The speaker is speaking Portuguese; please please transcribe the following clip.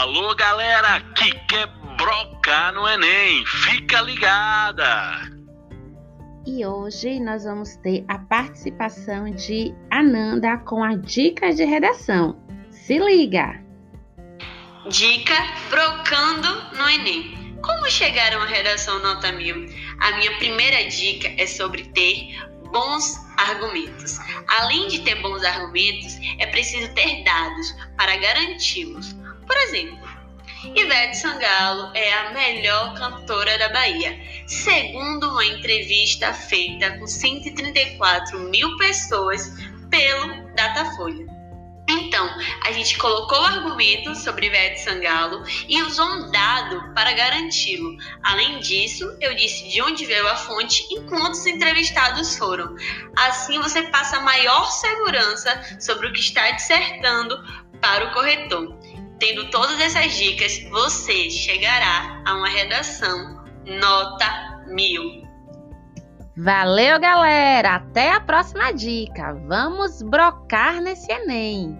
Alô, galera que quer brocar no Enem, fica ligada! E hoje nós vamos ter a participação de Ananda com a dica de redação. Se liga! Dica Brocando no Enem. Como chegar a uma redação nota mil? A minha primeira dica é sobre ter bons argumentos. Além de ter bons argumentos, é preciso ter dados para garanti-los. Por exemplo, Ivete Sangalo é a melhor cantora da Bahia, segundo uma entrevista feita com 134 mil pessoas pelo Datafolha. Então, a gente colocou o argumento sobre Ivete Sangalo e usou um dado para garanti-lo. Além disso, eu disse de onde veio a fonte e quantos entrevistados foram. Assim, você passa maior segurança sobre o que está dissertando para o corretor. Tendo todas essas dicas, você chegará a uma redação nota mil. Valeu, galera! Até a próxima dica. Vamos brocar nesse Enem.